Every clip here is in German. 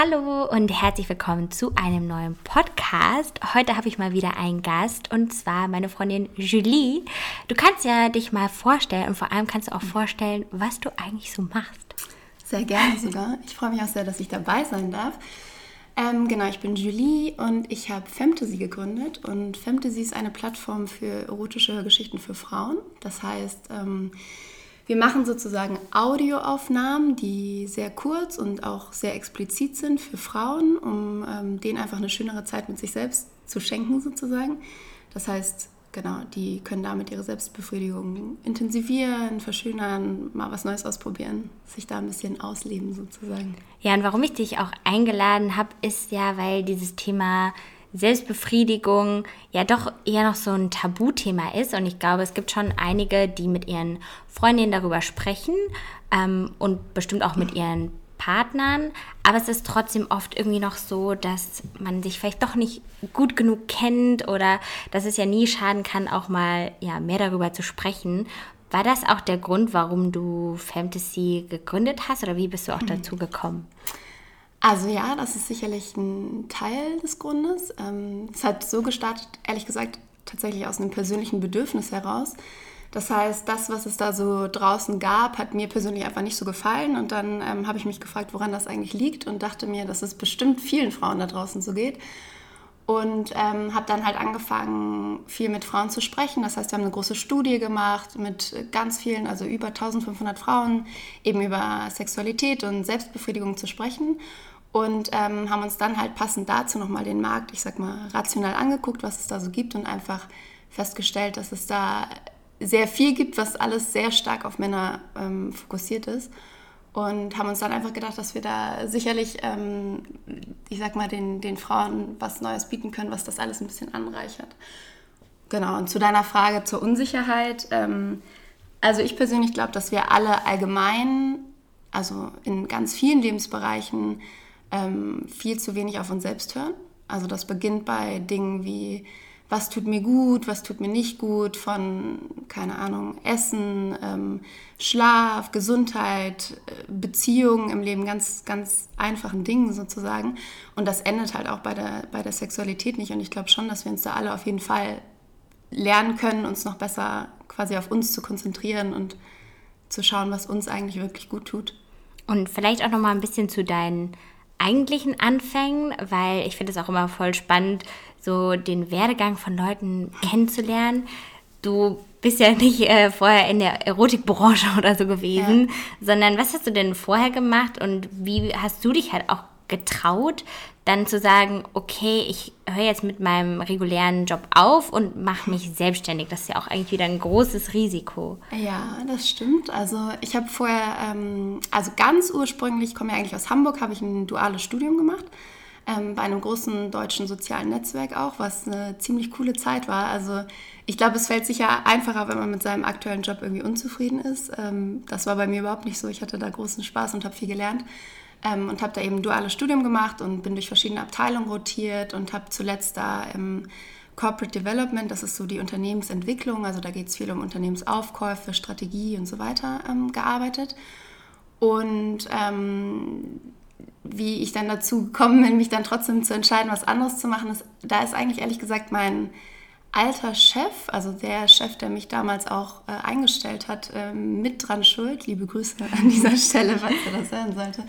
Hallo und herzlich willkommen zu einem neuen Podcast. Heute habe ich mal wieder einen Gast und zwar meine Freundin Julie. Du kannst ja dich mal vorstellen und vor allem kannst du auch vorstellen, was du eigentlich so machst. Sehr gerne sogar. Ich freue mich auch sehr, dass ich dabei sein darf. Ähm, genau, ich bin Julie und ich habe Fantasy gegründet und Fantasy ist eine Plattform für erotische Geschichten für Frauen. Das heißt, ähm, wir machen sozusagen Audioaufnahmen, die sehr kurz und auch sehr explizit sind für Frauen, um ähm, denen einfach eine schönere Zeit mit sich selbst zu schenken sozusagen. Das heißt, genau, die können damit ihre Selbstbefriedigung intensivieren, verschönern, mal was Neues ausprobieren, sich da ein bisschen ausleben sozusagen. Ja, und warum ich dich auch eingeladen habe, ist ja, weil dieses Thema Selbstbefriedigung ja doch eher noch so ein Tabuthema ist. Und ich glaube, es gibt schon einige, die mit ihren Freundinnen darüber sprechen ähm, und bestimmt auch mit ihren Partnern. Aber es ist trotzdem oft irgendwie noch so, dass man sich vielleicht doch nicht gut genug kennt oder dass es ja nie schaden kann, auch mal ja, mehr darüber zu sprechen. War das auch der Grund, warum du Fantasy gegründet hast oder wie bist du auch mhm. dazu gekommen? Also ja, das ist sicherlich ein Teil des Grundes. Ähm, es hat so gestartet, ehrlich gesagt, tatsächlich aus einem persönlichen Bedürfnis heraus. Das heißt, das, was es da so draußen gab, hat mir persönlich einfach nicht so gefallen. Und dann ähm, habe ich mich gefragt, woran das eigentlich liegt und dachte mir, dass es bestimmt vielen Frauen da draußen so geht. Und ähm, habe dann halt angefangen, viel mit Frauen zu sprechen. Das heißt, wir haben eine große Studie gemacht mit ganz vielen, also über 1500 Frauen, eben über Sexualität und Selbstbefriedigung zu sprechen und ähm, haben uns dann halt passend dazu nochmal den Markt, ich sag mal, rational angeguckt, was es da so gibt und einfach festgestellt, dass es da sehr viel gibt, was alles sehr stark auf Männer ähm, fokussiert ist. Und haben uns dann einfach gedacht, dass wir da sicherlich, ähm, ich sag mal, den, den Frauen was Neues bieten können, was das alles ein bisschen anreichert. Genau, und zu deiner Frage zur Unsicherheit. Ähm, also ich persönlich glaube, dass wir alle allgemein, also in ganz vielen Lebensbereichen, ähm, viel zu wenig auf uns selbst hören. Also das beginnt bei Dingen wie, was tut mir gut, was tut mir nicht gut, von, keine Ahnung, Essen, ähm, Schlaf, Gesundheit, äh, Beziehungen im Leben, ganz, ganz einfachen Dingen sozusagen. Und das endet halt auch bei der, bei der Sexualität nicht. Und ich glaube schon, dass wir uns da alle auf jeden Fall lernen können, uns noch besser quasi auf uns zu konzentrieren und zu schauen, was uns eigentlich wirklich gut tut. Und vielleicht auch noch mal ein bisschen zu deinen eigentlichen Anfängen, weil ich finde es auch immer voll spannend, so den Werdegang von Leuten kennenzulernen. Du bist ja nicht äh, vorher in der Erotikbranche oder so gewesen, ja. sondern was hast du denn vorher gemacht und wie hast du dich halt auch getraut, dann zu sagen, okay, ich höre jetzt mit meinem regulären Job auf und mache mich selbstständig. Das ist ja auch eigentlich wieder ein großes Risiko. Ja, das stimmt. Also ich habe vorher, ähm, also ganz ursprünglich, komme ja eigentlich aus Hamburg, habe ich ein duales Studium gemacht. Ähm, bei einem großen deutschen sozialen Netzwerk auch, was eine ziemlich coole Zeit war. Also ich glaube, es fällt sicher einfacher, wenn man mit seinem aktuellen Job irgendwie unzufrieden ist. Ähm, das war bei mir überhaupt nicht so. Ich hatte da großen Spaß und habe viel gelernt ähm, und habe da eben duales Studium gemacht und bin durch verschiedene Abteilungen rotiert und habe zuletzt da im Corporate Development, das ist so die Unternehmensentwicklung, also da geht es viel um Unternehmensaufkäufe, Strategie und so weiter, ähm, gearbeitet. Und ähm, wie ich dann dazu gekommen bin, mich dann trotzdem zu entscheiden, was anderes zu machen, ist, da ist eigentlich ehrlich gesagt mein alter Chef, also der Chef, der mich damals auch äh, eingestellt hat, äh, mit dran schuld. Liebe Grüße an dieser Stelle, falls er das hören sollte.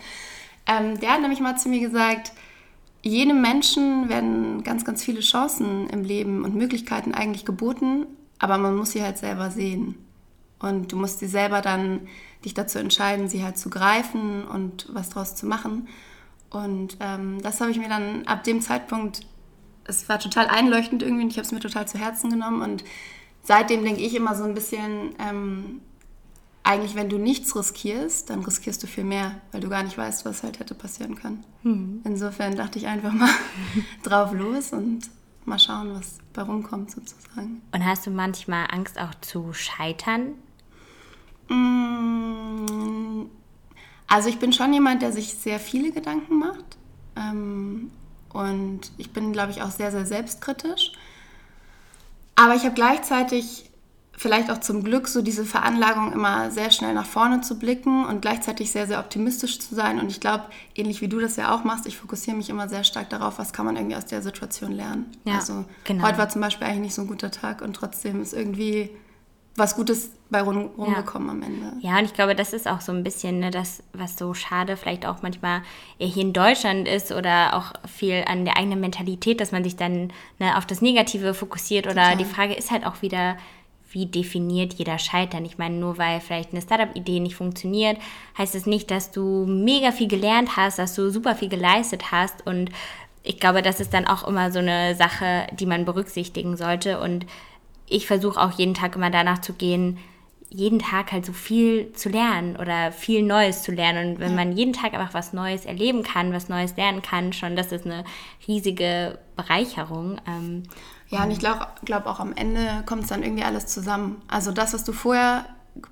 Ähm, der hat nämlich mal zu mir gesagt, jedem Menschen werden ganz, ganz viele Chancen im Leben und Möglichkeiten eigentlich geboten, aber man muss sie halt selber sehen. Und du musst sie selber dann dich dazu entscheiden, sie halt zu greifen und was draus zu machen. Und ähm, das habe ich mir dann ab dem Zeitpunkt, es war total einleuchtend irgendwie und ich habe es mir total zu Herzen genommen. Und seitdem denke ich immer so ein bisschen, ähm, eigentlich, wenn du nichts riskierst, dann riskierst du viel mehr, weil du gar nicht weißt, was halt hätte passieren können. Mhm. Insofern dachte ich einfach mal drauf los und mal schauen, was bei rumkommt sozusagen. Und hast du manchmal Angst auch zu scheitern? Mm, also ich bin schon jemand, der sich sehr viele Gedanken macht. Ähm, und ich bin, glaube ich, auch sehr, sehr selbstkritisch. Aber ich habe gleichzeitig vielleicht auch zum Glück so diese Veranlagung, immer sehr schnell nach vorne zu blicken und gleichzeitig sehr, sehr optimistisch zu sein. Und ich glaube, ähnlich wie du das ja auch machst, ich fokussiere mich immer sehr stark darauf, was kann man irgendwie aus der Situation lernen. Ja, also genau. heute war zum Beispiel eigentlich nicht so ein guter Tag und trotzdem ist irgendwie was Gutes bei rum, rumgekommen ja. am Ende. Ja, und ich glaube, das ist auch so ein bisschen ne, das, was so schade vielleicht auch manchmal hier in Deutschland ist oder auch viel an der eigenen Mentalität, dass man sich dann ne, auf das Negative fokussiert oder Total. die Frage ist halt auch wieder, wie definiert jeder Scheitern? Ich meine, nur weil vielleicht eine Startup-Idee nicht funktioniert, heißt es das nicht, dass du mega viel gelernt hast, dass du super viel geleistet hast. Und ich glaube, das ist dann auch immer so eine Sache, die man berücksichtigen sollte. Und ich versuche auch jeden Tag immer danach zu gehen, jeden Tag halt so viel zu lernen oder viel Neues zu lernen. Und wenn ja. man jeden Tag einfach was Neues erleben kann, was Neues lernen kann, schon, das ist eine riesige Bereicherung. Ähm, ja, und ich glaube glaub auch am Ende kommt es dann irgendwie alles zusammen. Also das, was du vorher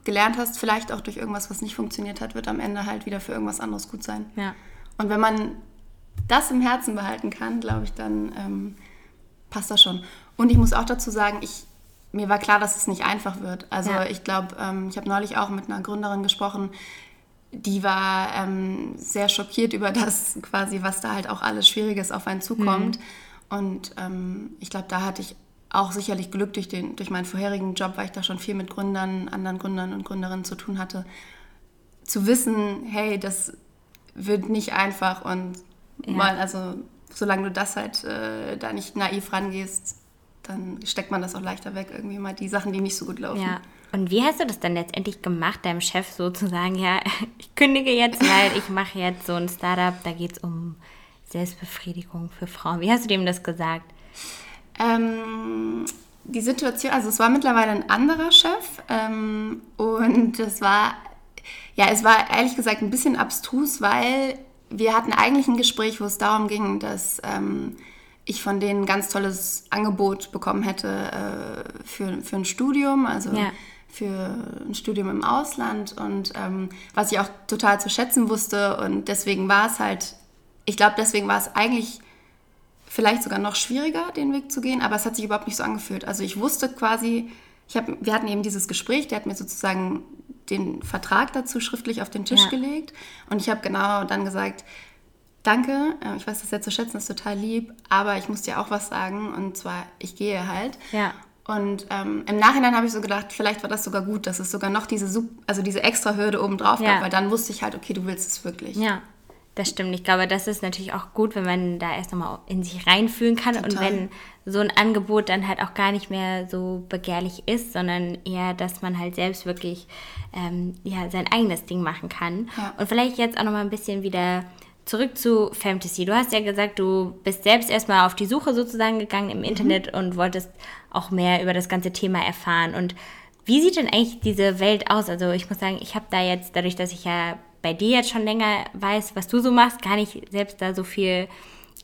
gelernt hast, vielleicht auch durch irgendwas, was nicht funktioniert hat, wird am Ende halt wieder für irgendwas anderes gut sein. Ja. Und wenn man das im Herzen behalten kann, glaube ich, dann ähm, passt das schon. Und ich muss auch dazu sagen, ich, mir war klar, dass es nicht einfach wird. Also ja. ich glaube, ähm, ich habe neulich auch mit einer Gründerin gesprochen, die war ähm, sehr schockiert über das quasi, was da halt auch alles Schwieriges auf einen zukommt. Mhm. Und ähm, ich glaube, da hatte ich auch sicherlich Glück durch, den, durch meinen vorherigen Job, weil ich da schon viel mit Gründern, anderen Gründern und Gründerinnen zu tun hatte, zu wissen, hey, das wird nicht einfach und ja. mal, also solange du das halt äh, da nicht naiv rangehst, dann steckt man das auch leichter weg, irgendwie mal die Sachen, die nicht so gut laufen. Ja. Und wie hast du das dann letztendlich gemacht, deinem Chef sozusagen, ja, ich kündige jetzt, weil ich mache jetzt so ein Startup, da geht es um Selbstbefriedigung für Frauen. Wie hast du dem das gesagt? Ähm, die Situation, also es war mittlerweile ein anderer Chef ähm, und es war, ja, es war ehrlich gesagt ein bisschen abstrus, weil wir hatten eigentlich ein Gespräch, wo es darum ging, dass ähm, ich von denen ein ganz tolles Angebot bekommen hätte äh, für, für ein Studium, also ja. für ein Studium im Ausland und ähm, was ich auch total zu schätzen wusste und deswegen war es halt ich glaube, deswegen war es eigentlich vielleicht sogar noch schwieriger, den Weg zu gehen, aber es hat sich überhaupt nicht so angefühlt. Also ich wusste quasi, ich hab, wir hatten eben dieses Gespräch, der hat mir sozusagen den Vertrag dazu schriftlich auf den Tisch ja. gelegt und ich habe genau dann gesagt, danke, äh, ich weiß das sehr zu schätzen, das ist total lieb, aber ich muss dir auch was sagen und zwar, ich gehe halt. Ja. Und ähm, im Nachhinein habe ich so gedacht, vielleicht war das sogar gut, dass es sogar noch diese, also diese extra Hürde oben drauf ja. gab, weil dann wusste ich halt, okay, du willst es wirklich. Ja, das stimmt. Ich glaube, das ist natürlich auch gut, wenn man da erst nochmal in sich reinfühlen kann Total. und wenn so ein Angebot dann halt auch gar nicht mehr so begehrlich ist, sondern eher, dass man halt selbst wirklich ähm, ja, sein eigenes Ding machen kann. Ja. Und vielleicht jetzt auch nochmal ein bisschen wieder zurück zu Fantasy. Du hast ja gesagt, du bist selbst erstmal auf die Suche sozusagen gegangen im mhm. Internet und wolltest auch mehr über das ganze Thema erfahren. Und wie sieht denn eigentlich diese Welt aus? Also ich muss sagen, ich habe da jetzt, dadurch, dass ich ja bei dir jetzt schon länger weiß, was du so machst, gar nicht selbst da so viel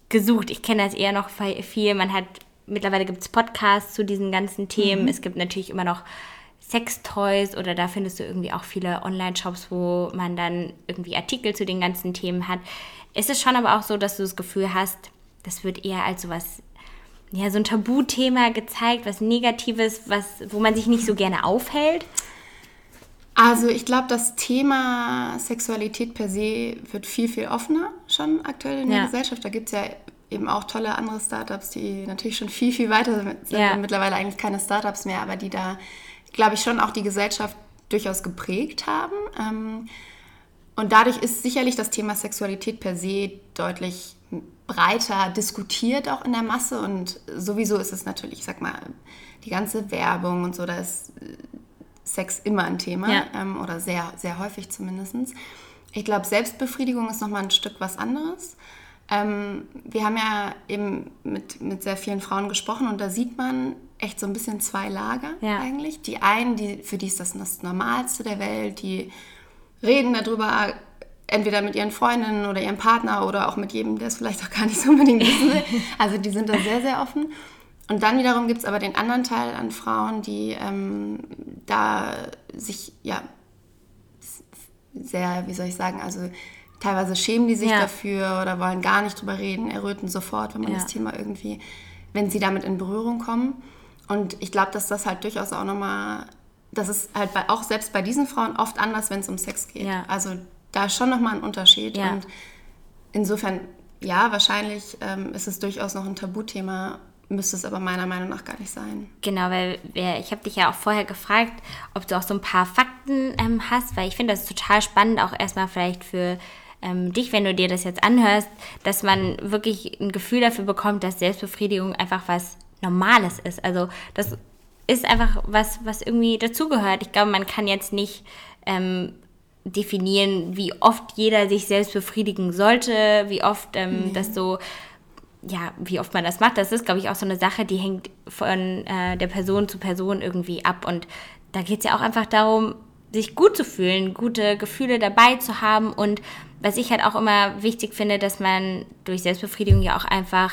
gesucht. Ich kenne das eher noch viel. Man hat, mittlerweile gibt es Podcasts zu diesen ganzen Themen. Mhm. Es gibt natürlich immer noch Sextoys oder da findest du irgendwie auch viele Online-Shops, wo man dann irgendwie Artikel zu den ganzen Themen hat. Ist es schon aber auch so, dass du das Gefühl hast, das wird eher als so was, ja, so ein Tabuthema gezeigt, was Negatives, was, wo man sich nicht so gerne aufhält? Also ich glaube, das Thema Sexualität per se wird viel, viel offener schon aktuell in der ja. Gesellschaft. Da gibt es ja eben auch tolle andere Startups, die natürlich schon viel, viel weiter sind ja. und mittlerweile eigentlich keine Startups mehr, aber die da, glaube ich, schon auch die Gesellschaft durchaus geprägt haben. Ähm, und dadurch ist sicherlich das Thema Sexualität per se deutlich breiter diskutiert auch in der Masse und sowieso ist es natürlich, ich sag mal, die ganze Werbung und so, da ist Sex immer ein Thema ja. ähm, oder sehr, sehr häufig zumindest. Ich glaube, Selbstbefriedigung ist nochmal ein Stück was anderes. Ähm, wir haben ja eben mit, mit sehr vielen Frauen gesprochen und da sieht man echt so ein bisschen zwei Lager ja. eigentlich. Die einen, die, für die ist das das Normalste der Welt, die reden darüber, entweder mit ihren Freundinnen oder ihrem Partner oder auch mit jedem, der es vielleicht auch gar nicht so unbedingt wissen will. Also die sind da sehr, sehr offen. Und dann wiederum gibt es aber den anderen Teil an Frauen, die ähm, da sich ja sehr, wie soll ich sagen, also teilweise schämen die sich ja. dafür oder wollen gar nicht drüber reden, erröten sofort, wenn man ja. das Thema irgendwie, wenn sie damit in Berührung kommen. Und ich glaube, dass das halt durchaus auch nochmal, das ist halt bei, auch selbst bei diesen Frauen oft anders, wenn es um Sex geht. Ja. Also da ist schon nochmal ein Unterschied. Und insofern, ja, wahrscheinlich ähm, ist es durchaus noch ein Tabuthema, müsste es aber meiner Meinung nach gar nicht sein. Genau, weil ich habe dich ja auch vorher gefragt, ob du auch so ein paar Fakten ähm, hast, weil ich finde das total spannend, auch erstmal vielleicht für ähm, dich, wenn du dir das jetzt anhörst, dass man wirklich ein Gefühl dafür bekommt, dass Selbstbefriedigung einfach was Normales ist. Also das ist einfach was, was irgendwie dazugehört. Ich glaube, man kann jetzt nicht ähm, definieren, wie oft jeder sich selbst befriedigen sollte, wie oft ähm, das so ja, wie oft man das macht, das ist, glaube ich, auch so eine Sache, die hängt von äh, der Person zu Person irgendwie ab. Und da geht es ja auch einfach darum, sich gut zu fühlen, gute Gefühle dabei zu haben. Und was ich halt auch immer wichtig finde, dass man durch Selbstbefriedigung ja auch einfach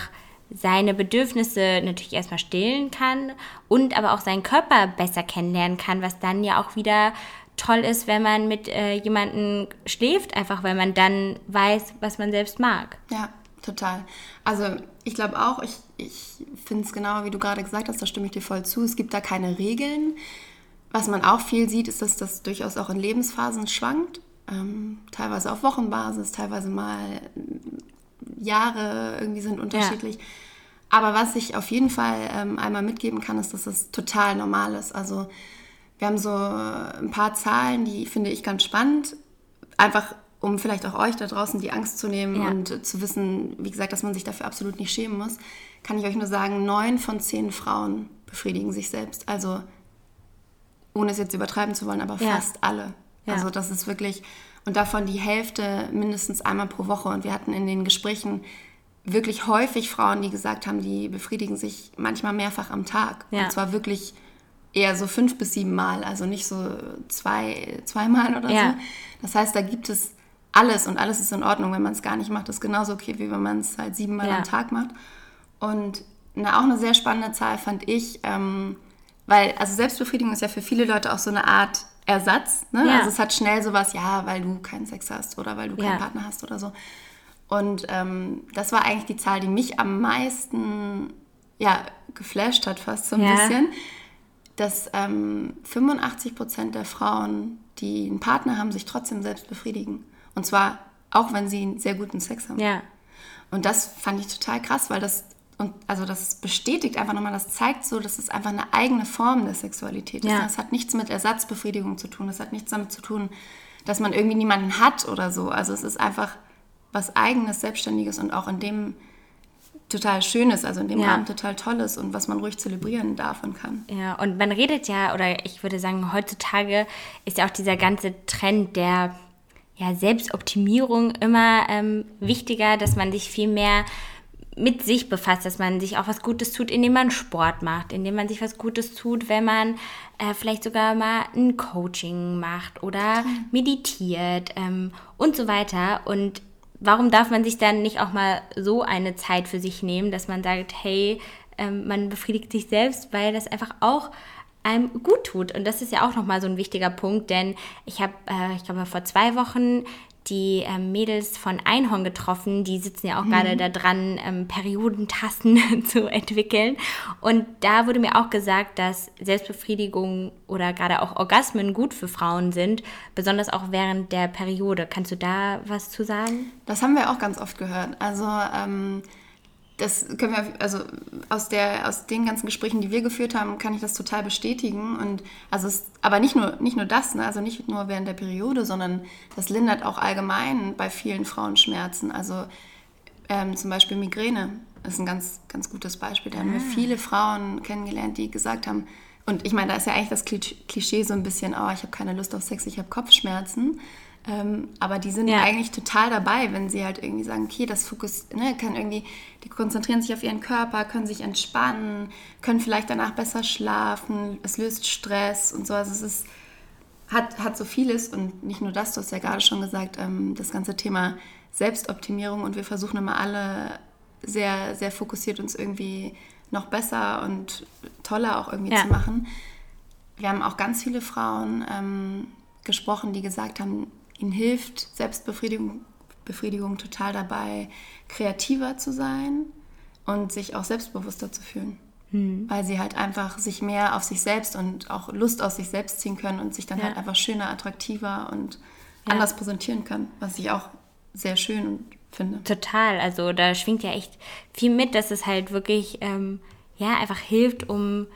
seine Bedürfnisse natürlich erstmal stillen kann und aber auch seinen Körper besser kennenlernen kann, was dann ja auch wieder toll ist, wenn man mit äh, jemandem schläft, einfach weil man dann weiß, was man selbst mag. Ja, total. Also ich glaube auch, ich, ich finde es genau, wie du gerade gesagt hast, da stimme ich dir voll zu. Es gibt da keine Regeln. Was man auch viel sieht, ist, dass das durchaus auch in Lebensphasen schwankt. Ähm, teilweise auf Wochenbasis, teilweise mal Jahre irgendwie sind unterschiedlich. Ja. Aber was ich auf jeden Fall ähm, einmal mitgeben kann, ist, dass es total normal ist. Also wir haben so ein paar Zahlen, die finde ich ganz spannend. Einfach um vielleicht auch euch da draußen die Angst zu nehmen ja. und zu wissen, wie gesagt, dass man sich dafür absolut nicht schämen muss, kann ich euch nur sagen, neun von zehn Frauen befriedigen sich selbst. Also ohne es jetzt übertreiben zu wollen, aber ja. fast alle. Ja. Also das ist wirklich, und davon die Hälfte mindestens einmal pro Woche. Und wir hatten in den Gesprächen wirklich häufig Frauen, die gesagt haben, die befriedigen sich manchmal mehrfach am Tag. Ja. Und zwar wirklich eher so fünf bis sieben Mal, also nicht so zwei, zweimal oder ja. so. Das heißt, da gibt es alles und alles ist in Ordnung, wenn man es gar nicht macht. Das ist genauso okay, wie wenn man es halt siebenmal ja. am Tag macht. Und eine, auch eine sehr spannende Zahl fand ich, ähm, weil, also Selbstbefriedigung ist ja für viele Leute auch so eine Art Ersatz. Ne? Ja. Also es hat schnell sowas, ja, weil du keinen Sex hast oder weil du keinen ja. Partner hast oder so. Und ähm, das war eigentlich die Zahl, die mich am meisten ja, geflasht hat, fast so ein ja. bisschen, dass ähm, 85 Prozent der Frauen, die einen Partner haben, sich trotzdem selbst befriedigen. Und zwar auch, wenn sie einen sehr guten Sex haben. Ja. Und das fand ich total krass, weil das und also das bestätigt einfach nochmal, das zeigt so, dass es einfach eine eigene Form der Sexualität ist. Ja. Das hat nichts mit Ersatzbefriedigung zu tun. Das hat nichts damit zu tun, dass man irgendwie niemanden hat oder so. Also es ist einfach was Eigenes, Selbstständiges und auch in dem total Schönes, also in dem ja. Rahmen total Tolles und was man ruhig zelebrieren darf und kann. Ja, und man redet ja, oder ich würde sagen, heutzutage ist ja auch dieser ganze Trend der ja, Selbstoptimierung immer ähm, wichtiger, dass man sich viel mehr mit sich befasst, dass man sich auch was Gutes tut, indem man Sport macht, indem man sich was Gutes tut, wenn man äh, vielleicht sogar mal ein Coaching macht oder meditiert ähm, und so weiter. Und warum darf man sich dann nicht auch mal so eine Zeit für sich nehmen, dass man sagt, hey, ähm, man befriedigt sich selbst, weil das einfach auch einem gut tut. Und das ist ja auch nochmal so ein wichtiger Punkt, denn ich habe, äh, ich glaube, vor zwei Wochen die ähm, Mädels von Einhorn getroffen. Die sitzen ja auch mhm. gerade da dran, ähm, Periodentassen zu entwickeln. Und da wurde mir auch gesagt, dass Selbstbefriedigung oder gerade auch Orgasmen gut für Frauen sind, besonders auch während der Periode. Kannst du da was zu sagen? Das haben wir auch ganz oft gehört. Also ähm, das können wir, also aus, der, aus den ganzen Gesprächen, die wir geführt haben, kann ich das total bestätigen. Und also es, aber nicht nur, nicht nur das, ne? also nicht nur während der Periode, sondern das lindert auch allgemein bei vielen Frauen Schmerzen. Also ähm, zum Beispiel Migräne ist ein ganz, ganz gutes Beispiel. Da haben wir ah. viele Frauen kennengelernt, die gesagt haben, und ich meine, da ist ja eigentlich das Klischee so ein bisschen, oh, ich habe keine Lust auf Sex, ich habe Kopfschmerzen. Ähm, aber die sind ja. eigentlich total dabei, wenn sie halt irgendwie sagen, okay, das Fokus, ne, kann irgendwie, die konzentrieren sich auf ihren Körper, können sich entspannen, können vielleicht danach besser schlafen, es löst Stress und so. Also es ist, hat, hat so vieles und nicht nur das, du hast ja gerade schon gesagt, ähm, das ganze Thema Selbstoptimierung und wir versuchen immer alle sehr, sehr fokussiert uns irgendwie noch besser und toller auch irgendwie ja. zu machen. Wir haben auch ganz viele Frauen ähm, gesprochen, die gesagt haben, ihnen hilft Selbstbefriedigung Befriedigung total dabei, kreativer zu sein und sich auch selbstbewusster zu fühlen. mhm. weil sie halt einfach sich mehr auf sich selbst und auch Lust aus sich selbst ziehen können und sich dann ja. halt einfach schöner, attraktiver und ja. anders präsentieren können, was ich auch sehr schön finde. Total, also da schwingt ja echt viel mit, dass es halt wirklich ähm, ja einfach hilft, um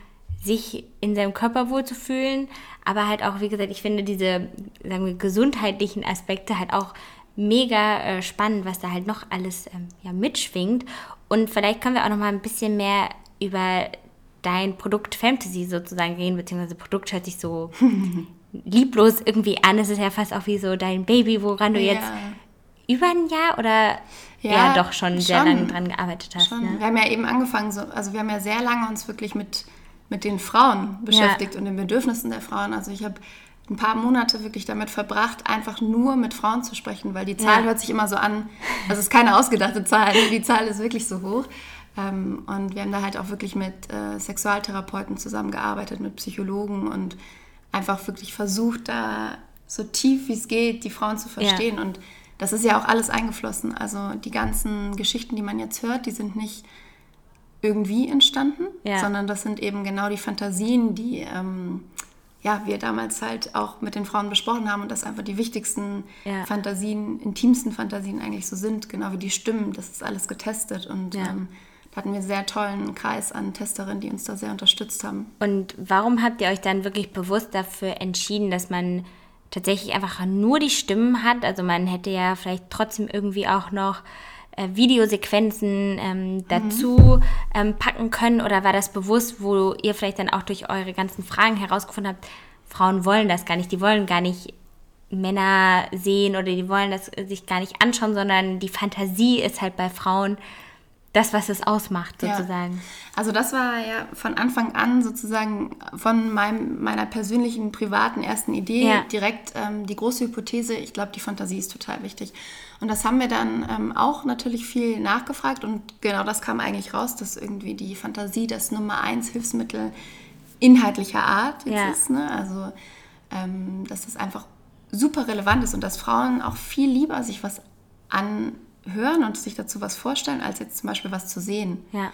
sich in seinem Körper wohlzufühlen, aber halt auch, wie gesagt, ich finde diese, sagen wir, gesundheitlichen Aspekte halt auch mega äh, spannend, was da halt noch alles ähm, ja, mitschwingt. Und vielleicht können wir auch noch mal ein bisschen mehr über dein Produkt Fantasy sozusagen reden, beziehungsweise Produkt hört sich so lieblos irgendwie an. Es ist ja fast auch wie so dein Baby, woran du ja. jetzt über ein Jahr oder ja, ja doch schon, schon sehr lange dran gearbeitet hast. Ne? Wir haben ja eben angefangen, so, also wir haben ja sehr lange uns wirklich mit mit den Frauen beschäftigt ja. und den Bedürfnissen der Frauen. Also ich habe ein paar Monate wirklich damit verbracht, einfach nur mit Frauen zu sprechen, weil die Zahl ja. hört sich immer so an, also es ist keine ausgedachte Zahl, die Zahl ist wirklich so hoch. Ähm, und wir haben da halt auch wirklich mit äh, Sexualtherapeuten zusammengearbeitet, mit Psychologen und einfach wirklich versucht, da so tief wie es geht, die Frauen zu verstehen. Ja. Und das ist ja auch alles eingeflossen. Also die ganzen Geschichten, die man jetzt hört, die sind nicht irgendwie entstanden, ja. sondern das sind eben genau die Fantasien, die ähm, ja, wir damals halt auch mit den Frauen besprochen haben und das einfach die wichtigsten ja. Fantasien, intimsten Fantasien eigentlich so sind, genau wie die Stimmen. Das ist alles getestet und ja. ähm, da hatten wir einen sehr tollen Kreis an Testerinnen, die uns da sehr unterstützt haben. Und warum habt ihr euch dann wirklich bewusst dafür entschieden, dass man tatsächlich einfach nur die Stimmen hat? Also man hätte ja vielleicht trotzdem irgendwie auch noch äh, Videosequenzen ähm, dazu ähm, packen können? Oder war das bewusst, wo ihr vielleicht dann auch durch eure ganzen Fragen herausgefunden habt, Frauen wollen das gar nicht, die wollen gar nicht Männer sehen oder die wollen das sich gar nicht anschauen, sondern die Fantasie ist halt bei Frauen das, was es ausmacht, sozusagen. Ja. Also das war ja von Anfang an sozusagen von meinem, meiner persönlichen, privaten ersten Idee ja. direkt ähm, die große Hypothese, ich glaube, die Fantasie ist total wichtig. Und das haben wir dann ähm, auch natürlich viel nachgefragt und genau das kam eigentlich raus, dass irgendwie die Fantasie das Nummer eins Hilfsmittel inhaltlicher Art jetzt ja. ist. Ne? Also ähm, dass das einfach super relevant ist und dass Frauen auch viel lieber sich was an hören und sich dazu was vorstellen, als jetzt zum Beispiel was zu sehen. Ja.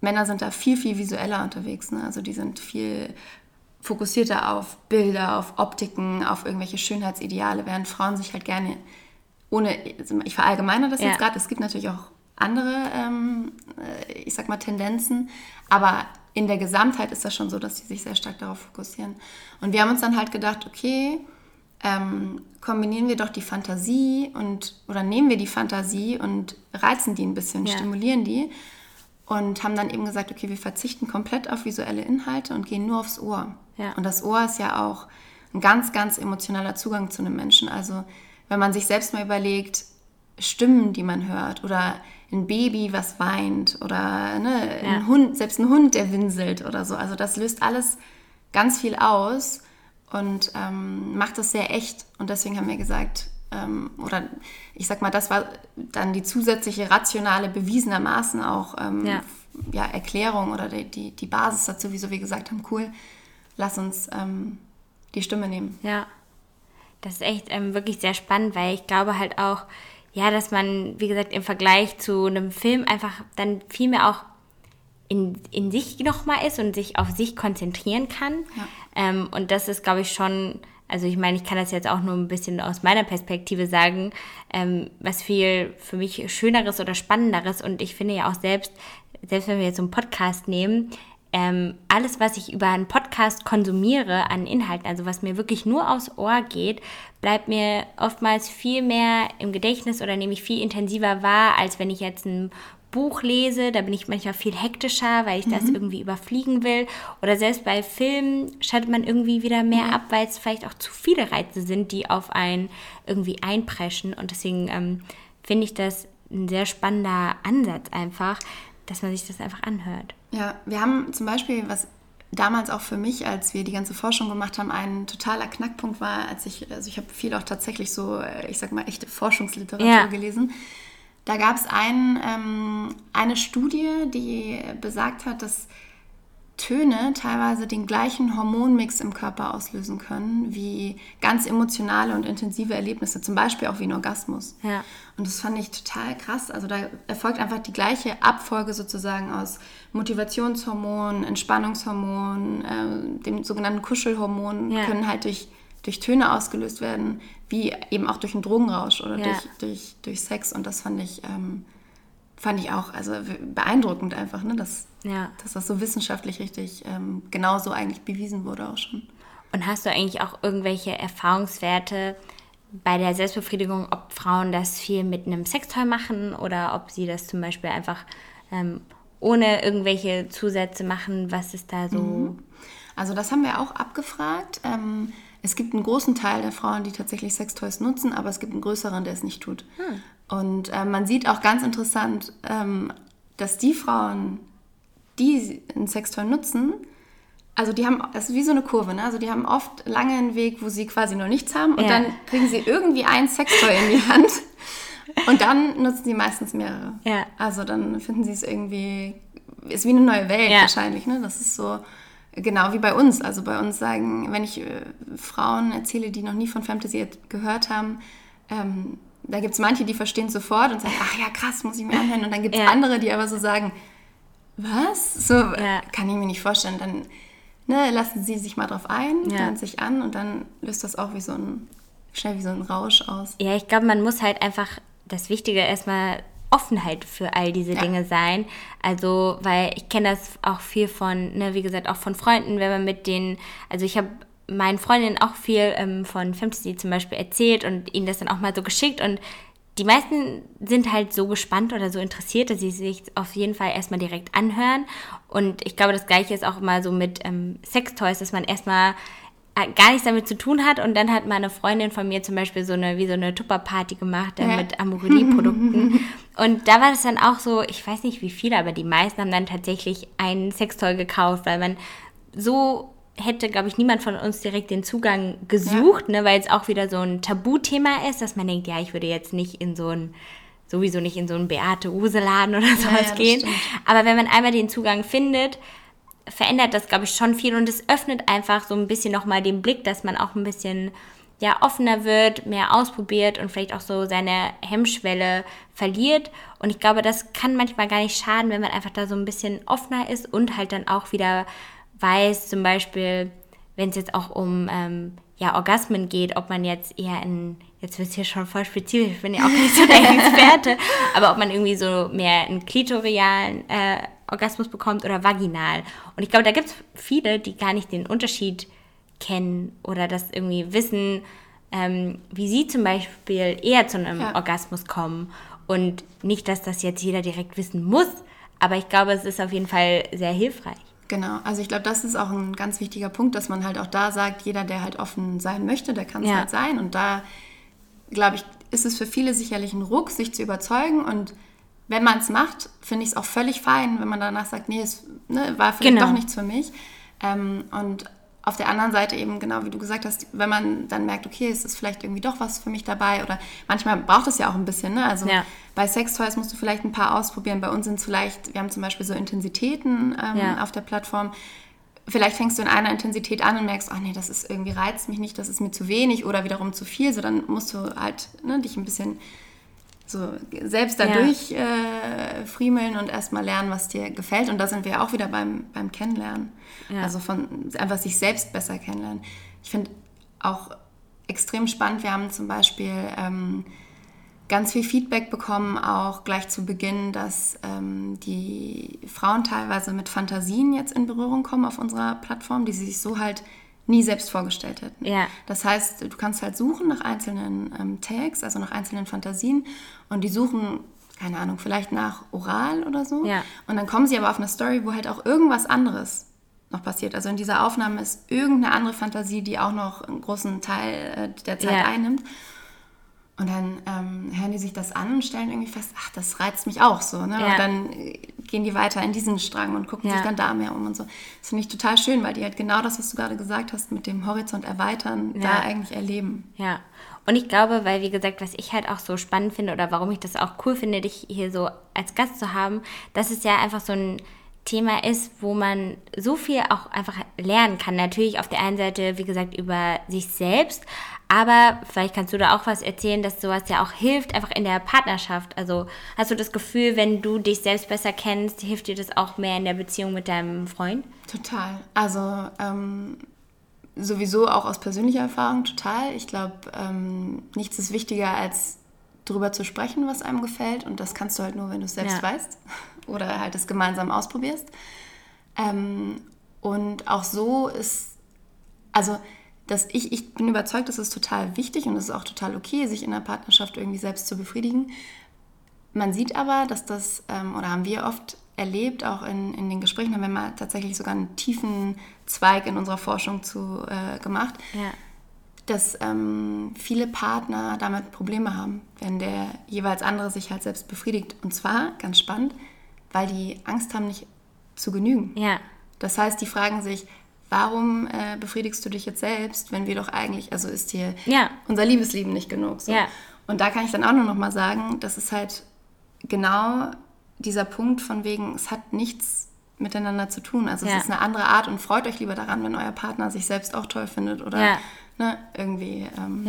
Männer sind da viel, viel visueller unterwegs. Ne? Also die sind viel fokussierter auf Bilder, auf Optiken, auf irgendwelche Schönheitsideale, während Frauen sich halt gerne, ohne, also ich verallgemeine das ja. jetzt gerade, es gibt natürlich auch andere, ähm, äh, ich sag mal, Tendenzen, aber in der Gesamtheit ist das schon so, dass sie sich sehr stark darauf fokussieren. Und wir haben uns dann halt gedacht, okay, ähm, kombinieren wir doch die Fantasie und oder nehmen wir die Fantasie und reizen die ein bisschen, ja. stimulieren die und haben dann eben gesagt, okay, wir verzichten komplett auf visuelle Inhalte und gehen nur aufs Ohr. Ja. Und das Ohr ist ja auch ein ganz, ganz emotionaler Zugang zu einem Menschen. Also wenn man sich selbst mal überlegt, Stimmen, die man hört oder ein Baby, was weint oder ne, ja. ein Hund, selbst ein Hund, der winselt oder so. Also das löst alles ganz viel aus und ähm, macht das sehr echt. Und deswegen haben wir gesagt, ähm, oder ich sag mal, das war dann die zusätzliche rationale, bewiesenermaßen auch ähm, ja. ja. Erklärung oder die, die, die Basis dazu, wieso wir gesagt haben, cool, lass uns ähm, die Stimme nehmen. Ja, das ist echt ähm, wirklich sehr spannend, weil ich glaube halt auch, ja, dass man, wie gesagt, im Vergleich zu einem Film einfach dann viel mehr auch in, in sich nochmal ist und sich auf sich konzentrieren kann. Ja. Ähm, und das ist, glaube ich, schon, also ich meine, ich kann das jetzt auch nur ein bisschen aus meiner Perspektive sagen, ähm, was viel für mich Schöneres oder Spannenderes. Und ich finde ja auch selbst, selbst wenn wir jetzt so einen Podcast nehmen, ähm, alles, was ich über einen Podcast konsumiere an Inhalten, also was mir wirklich nur aufs Ohr geht, bleibt mir oftmals viel mehr im Gedächtnis oder nehme ich viel intensiver wahr, als wenn ich jetzt ein Buch lese, da bin ich manchmal viel hektischer, weil ich mhm. das irgendwie überfliegen will. Oder selbst bei Filmen schaltet man irgendwie wieder mehr ja. ab, weil es vielleicht auch zu viele Reize sind, die auf einen irgendwie einpreschen. Und deswegen ähm, finde ich das ein sehr spannender Ansatz einfach, dass man sich das einfach anhört. Ja, wir haben zum Beispiel, was damals auch für mich, als wir die ganze Forschung gemacht haben, ein totaler Knackpunkt war, als ich, also ich habe viel auch tatsächlich so, äh, ich sag mal, echte Forschungsliteratur ja. gelesen. Da gab es ein, ähm, eine Studie, die besagt hat, dass Töne teilweise den gleichen Hormonmix im Körper auslösen können wie ganz emotionale und intensive Erlebnisse, zum Beispiel auch wie ein Orgasmus. Ja. Und das fand ich total krass. Also da erfolgt einfach die gleiche Abfolge sozusagen aus Motivationshormonen, Entspannungshormonen, äh, dem sogenannten Kuschelhormon, Ja. können halt durch, durch Töne ausgelöst werden, wie eben auch durch einen Drogenrausch oder Ja. durch, durch, durch Sex. Und das fand ich, ähm, fand ich auch also beeindruckend einfach, ne? dass, Ja. dass das so wissenschaftlich richtig ähm, genauso eigentlich bewiesen wurde auch schon. Und hast du eigentlich auch irgendwelche Erfahrungswerte bei der Selbstbefriedigung, ob Frauen das viel mit einem Sextoy machen oder ob sie das zum Beispiel einfach ähm, ohne irgendwelche Zusätze machen? Was ist da so? Also das haben wir auch abgefragt. Ähm, es gibt einen großen Teil der Frauen, die tatsächlich Sextoys nutzen, aber es gibt einen größeren, der es nicht tut. Und äh, man sieht auch ganz interessant, ähm, dass die Frauen, die ein Sextoy nutzen, also die haben, das ist wie so eine Kurve, ne? also die haben oft lange einen Weg, wo sie quasi noch nichts haben und Ja. dann kriegen sie irgendwie ein Sextoy in die Hand und dann nutzen sie meistens mehrere. Ja. Also dann finden sie es irgendwie, ist wie eine neue Welt Ja. wahrscheinlich, ne? Das ist so genau wie bei uns. Also bei uns sagen, wenn ich äh, Frauen erzähle, die noch nie von Fantasy gehört haben, ähm, da gibt es manche, die verstehen sofort und sagen, ach ja, krass, muss ich mir anhören. Und dann gibt es Ja. andere, die aber so sagen, was? So Ja. kann ich mir nicht vorstellen. Dann ne, lassen sie sich mal drauf ein, Ja. hören sich an und dann löst das auch wie so ein, schnell wie so ein Rausch aus. Ja, ich glaube, man muss halt einfach das Wichtige erstmal Offenheit für all diese Ja. Dinge sein. Also, weil ich kenne das auch viel von, ne, wie gesagt, auch von Freunden, wenn man mit denen, also ich habe meinen Freundinnen auch viel ähm, von Fantasy zum Beispiel erzählt und ihnen das dann auch mal so geschickt und die meisten sind halt so gespannt oder so interessiert, dass sie sich auf jeden Fall erstmal direkt anhören. Und ich glaube, das Gleiche ist auch immer so mit ähm, Sextoys, dass man erstmal äh, gar nichts damit zu tun hat und dann hat meine Freundin von mir zum Beispiel so eine wie so eine Tupperparty gemacht äh, Ja. mit Amorelie-Produkten und da war das dann auch so, ich weiß nicht wie viele, aber die meisten haben dann tatsächlich ein Sextoy gekauft, weil man so hätte, glaube ich, niemand von uns direkt den Zugang gesucht, ne, weil es auch wieder so ein Tabuthema ist, dass man denkt, ja, ich würde jetzt nicht in so ein sowieso nicht in so einen Beate Use Laden oder sowas das gehen. stimmt. Aber wenn man einmal den Zugang findet, verändert das, glaube ich, schon viel und es öffnet einfach so ein bisschen nochmal den Blick, dass man auch ein bisschen ja, offener wird, mehr ausprobiert und vielleicht auch so seine Hemmschwelle verliert. Und ich glaube, das kann manchmal gar nicht schaden, wenn man einfach da so ein bisschen offener ist und halt dann auch wieder weiß, zum Beispiel, wenn es jetzt auch um ähm, ja, Orgasmen geht, ob man jetzt eher in, jetzt wird es hier schon voll spezifisch, ich bin ja auch nicht so der Experte, aber ob man irgendwie so mehr einen klitorialen äh, Orgasmus bekommt oder vaginal. Und ich glaube, da gibt es viele, die gar nicht den Unterschied kennen oder das irgendwie wissen, ähm, wie sie zum Beispiel eher zu einem Ja. Orgasmus kommen. Und nicht, dass das jetzt jeder direkt wissen muss, aber ich glaube, es ist auf jeden Fall sehr hilfreich. Genau, also ich glaube, das ist auch ein ganz wichtiger Punkt, dass man halt auch da sagt, jeder, der halt offen sein möchte, der kann es Ja. halt sein. Und da, glaube ich, ist es für viele sicherlich ein Ruck, sich zu überzeugen. Und wenn man es macht, finde ich es auch völlig fein, wenn man danach sagt, nee, es ne, war vielleicht Genau. doch nichts für mich. Ähm, und auf der anderen Seite eben, genau wie du gesagt hast, wenn man dann merkt, okay, es ist vielleicht irgendwie doch was für mich dabei oder manchmal braucht es ja auch ein bisschen, ne? Also Ja. bei Sextoys musst du vielleicht ein paar ausprobieren. Bei uns sind es vielleicht, wir haben zum Beispiel so Intensitäten ähm, Ja. auf der Plattform. Vielleicht fängst du in einer Intensität an und merkst, oh nee, das ist irgendwie reizt mich nicht, das ist mir zu wenig oder wiederum zu viel. So dann musst du halt ne, dich ein bisschen so selbst Ja. dadurch äh, friemeln und erstmal lernen, was dir gefällt. Und da sind wir auch wieder beim, beim Kennenlernen. Ja. Also von einfach sich selbst besser kennenlernen. Ich finde auch extrem spannend, wir haben zum Beispiel ähm, ganz viel Feedback bekommen, auch gleich zu Beginn, dass ähm, die Frauen teilweise mit Fantasien jetzt in Berührung kommen auf unserer Plattform, die sie sich so halt nie selbst vorgestellt hätten. Ja. Das heißt, du kannst halt suchen nach einzelnen ähm, Tags, also nach einzelnen Fantasien und die suchen, keine Ahnung, vielleicht nach Oral oder so. Ja. Und dann kommen sie aber auf eine Story, wo halt auch irgendwas anderes noch passiert. Also in dieser Aufnahme ist irgendeine andere Fantasie, die auch noch einen großen Teil äh, der Zeit Ja. einnimmt. Und dann ähm, hören die sich das an und stellen irgendwie fest, ach, das reizt mich auch so. Ne? Ja. Und dann äh, gehen die weiter in diesen Strang und gucken Ja. sich dann da mehr um und so. Das finde ich total schön, weil die halt genau das, was du gerade gesagt hast, mit dem Horizont erweitern, Ja. da eigentlich erleben. Ja. Und ich glaube, weil, wie gesagt, was ich halt auch so spannend finde oder warum ich das auch cool finde, dich hier so als Gast zu haben, das ist ja einfach so ein Thema ist, wo man so viel auch einfach lernen kann. Natürlich auf der einen Seite, wie gesagt, über sich selbst, aber vielleicht kannst du da auch was erzählen, dass sowas ja auch hilft, einfach in der Partnerschaft. Also hast du das Gefühl, wenn du dich selbst besser kennst, hilft dir das auch mehr in der Beziehung mit deinem Freund? Total. Also ähm, sowieso auch aus persönlicher Erfahrung total. Ich glaube, ähm, nichts ist wichtiger als darüber zu sprechen, was einem gefällt. Und das kannst du halt nur, wenn du es selbst ja. weißt oder halt es gemeinsam ausprobierst. Ähm, und auch so ist, also dass ich, ich bin überzeugt, das ist total wichtig und es ist auch total okay, sich in der Partnerschaft irgendwie selbst zu befriedigen. Man sieht aber, dass das, ähm, oder haben wir oft erlebt, auch in, in den Gesprächen, haben wir mal tatsächlich sogar einen tiefen Zweig in unserer Forschung zu äh, gemacht, ja dass ähm, viele Partner damit Probleme haben, wenn der jeweils andere sich halt selbst befriedigt. Und zwar, ganz spannend, weil die Angst haben, nicht zu genügen. Ja. Das heißt, die fragen sich, warum äh, befriedigst du dich jetzt selbst, wenn wir doch eigentlich, also ist dir ja. unser Liebesleben nicht genug. So. Ja. Und da kann ich dann auch nur noch mal sagen, das ist halt genau dieser Punkt von wegen, es hat nichts miteinander zu tun. Also ja. es ist eine andere Art und freut euch lieber daran, wenn euer Partner sich selbst auch toll findet oder ne, irgendwie ähm,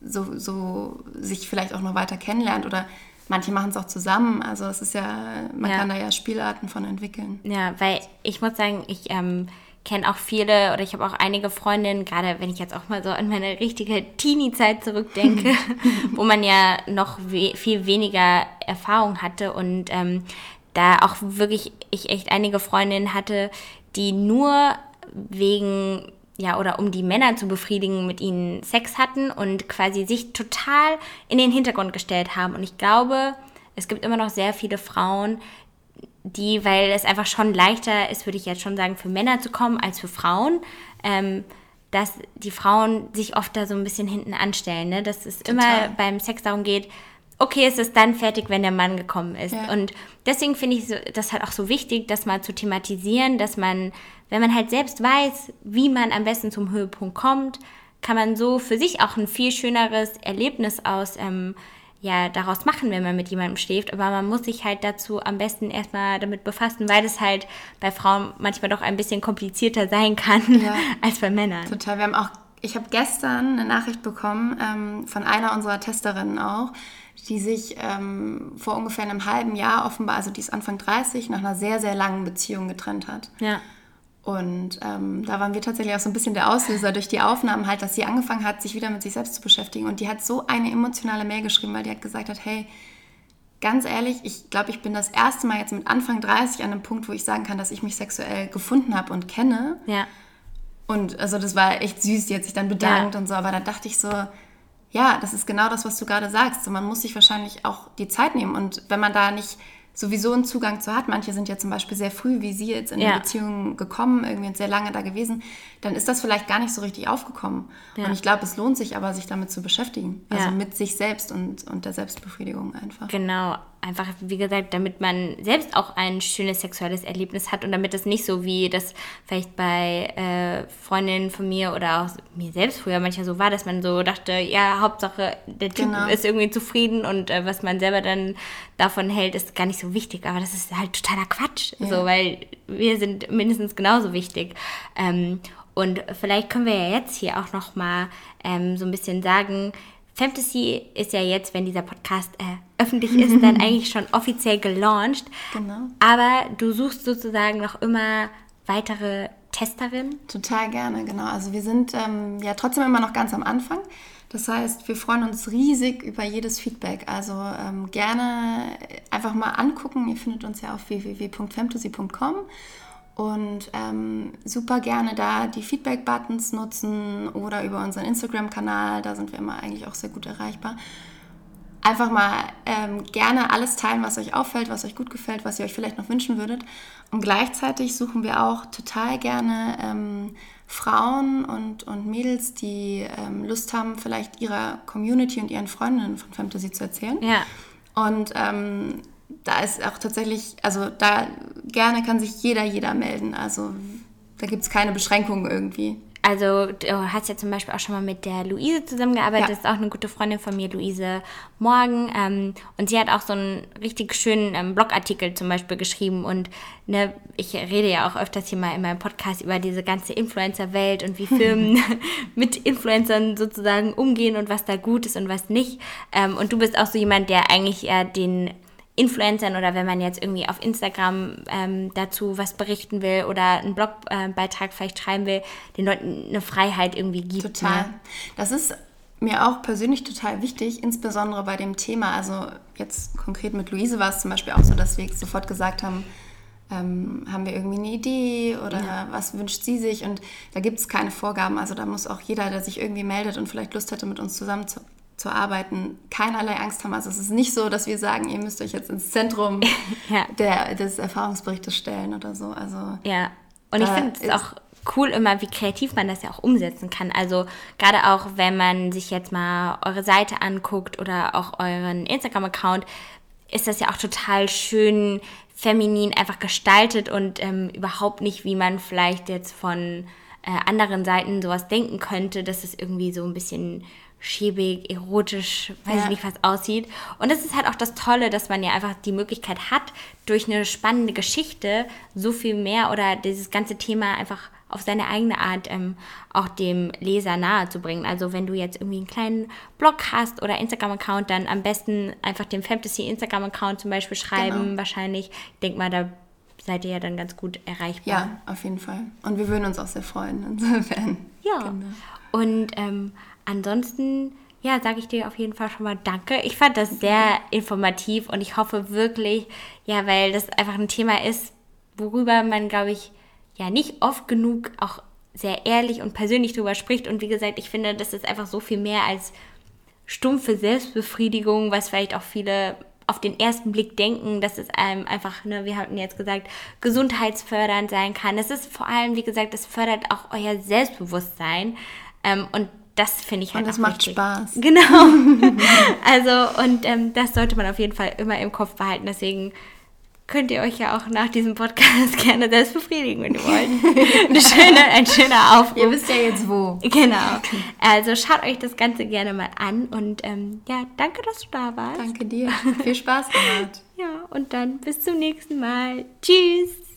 so, so sich vielleicht auch noch weiter kennenlernt oder manche machen es auch zusammen. Also es ist ja, man kann da ja Spielarten von entwickeln. Ja, weil ich muss sagen, ich ähm, kenne auch viele oder ich habe auch einige Freundinnen, gerade wenn ich jetzt auch mal so an meine richtige Teenie-Zeit zurückdenke, wo man ja noch we viel weniger Erfahrung hatte und ähm, da auch wirklich ich echt einige Freundinnen hatte, die nur wegen ja, oder um die Männer zu befriedigen, mit ihnen Sex hatten und quasi sich total in den Hintergrund gestellt haben. Und ich glaube, es gibt immer noch sehr viele Frauen, die, weil es einfach schon leichter ist, würde ich jetzt schon sagen, für Männer zu kommen als für Frauen, ähm, dass die Frauen sich oft da so ein bisschen hinten anstellen, ne? dass es Total. immer beim Sex darum geht, okay, es ist dann fertig, wenn der Mann gekommen ist. Ja. Und deswegen finde ich das halt auch so wichtig, das mal zu thematisieren, dass man, wenn man halt selbst weiß, wie man am besten zum Höhepunkt kommt, kann man so für sich auch ein viel schöneres Erlebnis aus, ähm, ja, daraus machen, wenn man mit jemandem schläft. Aber man muss sich halt dazu am besten erstmal damit befassen, weil es halt bei Frauen manchmal doch ein bisschen komplizierter sein kann ja. als bei Männern. Total. Wir haben auch, ich habe gestern eine Nachricht bekommen ähm, von einer unserer Testerinnen auch, die sich ähm, vor ungefähr einem halben Jahr offenbar, also die ist Anfang 30, nach einer sehr, sehr langen Beziehung getrennt hat. Ja. Und ähm, da waren wir tatsächlich auch so ein bisschen der Auslöser durch die Aufnahmen halt, dass sie angefangen hat, sich wieder mit sich selbst zu beschäftigen. Und die hat so eine emotionale Mail geschrieben, weil die hat gesagt hat, hey, ganz ehrlich, ich glaube, ich bin das erste Mal jetzt mit Anfang 30 an einem Punkt, wo ich sagen kann, dass ich mich sexuell gefunden habe und kenne. Ja. Und also das war echt süß, die hat sich dann bedankt ja. und so, aber da dachte ich so, ja, das ist genau das, was du gerade sagst. So, man muss sich wahrscheinlich auch die Zeit nehmen. Und wenn man da nicht sowieso einen Zugang zu hat, manche sind ja zum Beispiel sehr früh, wie sie jetzt in ja. die Beziehung gekommen, irgendwie sehr lange da gewesen, dann ist das vielleicht gar nicht so richtig aufgekommen. Ja. Und ich glaube, es lohnt sich aber, sich damit zu beschäftigen. Also ja. mit sich selbst und, und der Selbstbefriedigung einfach. Genau, einfach, wie gesagt, damit man selbst auch ein schönes sexuelles Erlebnis hat und damit es nicht so wie das vielleicht bei äh, Freundinnen von mir oder auch mir selbst früher manchmal so war, dass man so dachte, ja, Hauptsache der Typ genau. ist irgendwie zufrieden und äh, was man selber dann davon hält, ist gar nicht so wichtig. Aber das ist halt totaler Quatsch, ja. so, weil wir sind mindestens genauso wichtig. Ähm, und vielleicht können wir ja jetzt hier auch noch mal ähm, so ein bisschen sagen, Fantasy ist ja jetzt, wenn dieser Podcast äh, öffentlich ist, dann eigentlich schon offiziell gelauncht. Genau. Aber du suchst sozusagen noch immer weitere Testerinnen? Total gerne, genau. Also wir sind ähm, ja trotzdem immer noch ganz am Anfang. Das heißt, wir freuen uns riesig über jedes Feedback. Also ähm, gerne einfach mal angucken. Ihr findet uns ja auf www.fantasy.com und ähm, super gerne da die Feedback-Buttons nutzen oder über unseren Instagram-Kanal, da sind wir immer eigentlich auch sehr gut erreichbar. Einfach mal ähm, gerne alles teilen, was euch auffällt, was euch gut gefällt, was ihr euch vielleicht noch wünschen würdet. Und gleichzeitig suchen wir auch total gerne ähm, Frauen und, und Mädels, die ähm, Lust haben, vielleicht ihrer Community und ihren Freundinnen von Fantasy zu erzählen. Ja. Und ähm, da ist auch tatsächlich, also da gerne kann sich jeder, jeder melden. Also da gibt es keine Beschränkungen irgendwie. also du hast ja zum Beispiel auch schon mal mit der Luise zusammengearbeitet, Ja. das ist auch eine gute Freundin von mir, Luise Morgen. Ähm, und sie hat auch so einen richtig schönen ähm, Blogartikel zum Beispiel geschrieben. Und ne, ich rede ja auch öfters hier mal in meinem Podcast über diese ganze Influencer-Welt und wie Firmen mit Influencern sozusagen umgehen und was da gut ist und was nicht. Ähm, und du bist auch so jemand, der eigentlich eher den Influencern oder wenn man jetzt irgendwie auf Instagram ähm, dazu was berichten will oder einen Blogbeitrag vielleicht schreiben will, den Leuten eine Freiheit irgendwie gibt. Total. Ne? Das ist mir auch persönlich total wichtig, insbesondere bei dem Thema. Also jetzt konkret mit Luise war es zum Beispiel auch so, dass wir sofort gesagt haben, ähm, haben wir irgendwie eine Idee oder was wünscht sie sich? Und da gibt es keine Vorgaben. Also da muss auch jeder, der sich irgendwie meldet und vielleicht Lust hätte, mit uns zusammen zu, zu arbeiten, keinerlei Angst haben. Also es ist nicht so, dass wir sagen, ihr müsst euch jetzt ins Zentrum Ja. der, des Erfahrungsberichtes stellen oder so. Also Ja, und ich Da finde es auch cool immer, wie kreativ man das ja auch umsetzen kann. Also gerade auch, wenn man sich jetzt mal eure Seite anguckt oder auch euren Instagram-Account, ist das ja auch total schön feminin einfach gestaltet und ähm, überhaupt nicht, wie man vielleicht jetzt von äh, anderen Seiten sowas denken könnte, dass es irgendwie so ein bisschen schäbig, erotisch, weiß Ja. ich nicht, was aussieht. Und das ist halt auch das Tolle, dass man ja einfach die Möglichkeit hat, durch eine spannende Geschichte so viel mehr oder dieses ganze Thema einfach auf seine eigene Art ähm, auch dem Leser nahe zu bringen. Also wenn du jetzt irgendwie einen kleinen Blog hast oder Instagram-Account, dann am besten einfach dem Fantasy Instagram-Account zum Beispiel schreiben. Genau. Wahrscheinlich, ich denke mal, da seid ihr ja dann ganz gut erreichbar. ja, auf jeden Fall. Und wir würden uns auch sehr freuen, insofern. Ja. Genau. Und ähm, ansonsten, ja, sage ich dir auf jeden Fall schon mal Danke. Ich fand das sehr informativ und ich hoffe wirklich, ja, weil das einfach ein Thema ist, worüber man, glaube ich, ja nicht oft genug auch sehr ehrlich und persönlich drüber spricht. Und wie gesagt, ich finde, das ist einfach so viel mehr als stumpfe Selbstbefriedigung, was vielleicht auch viele auf den ersten Blick denken, dass es einem einfach, ne, wir hatten jetzt gesagt, gesundheitsfördernd sein kann. Es ist vor allem, wie gesagt, es fördert auch euer Selbstbewusstsein. Ähm, und das finde ich halt Und auch macht wichtig. Spaß. Genau. also, und ähm, das sollte man auf jeden Fall immer im Kopf behalten. Deswegen könnt ihr euch ja auch nach diesem Podcast gerne selbst befriedigen, wenn ihr wollt. Eine schöne, ein schöner Aufruf. Ihr wisst ja jetzt wo. Genau. Also schaut euch das Ganze gerne mal an und ähm, ja, danke, dass du da warst. Danke dir. Viel Spaß gemacht. Ja, und dann bis zum nächsten Mal. Tschüss.